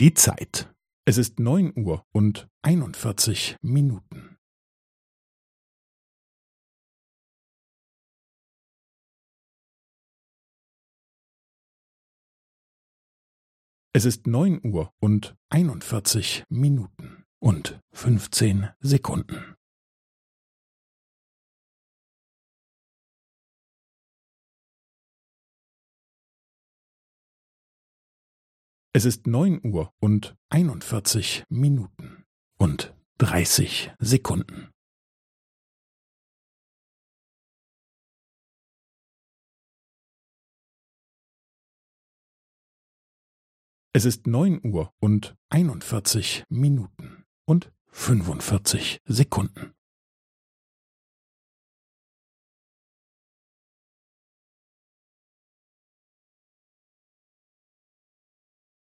Die Zeit. Es ist neun Uhr und einundvierzig Minuten. Es ist neun Uhr und einundvierzig Minuten und fünfzehn Sekunden. Es ist neun Uhr und einundvierzig Minuten und dreißig Sekunden. Es ist neun Uhr und einundvierzig Minuten und fünfundvierzig Sekunden.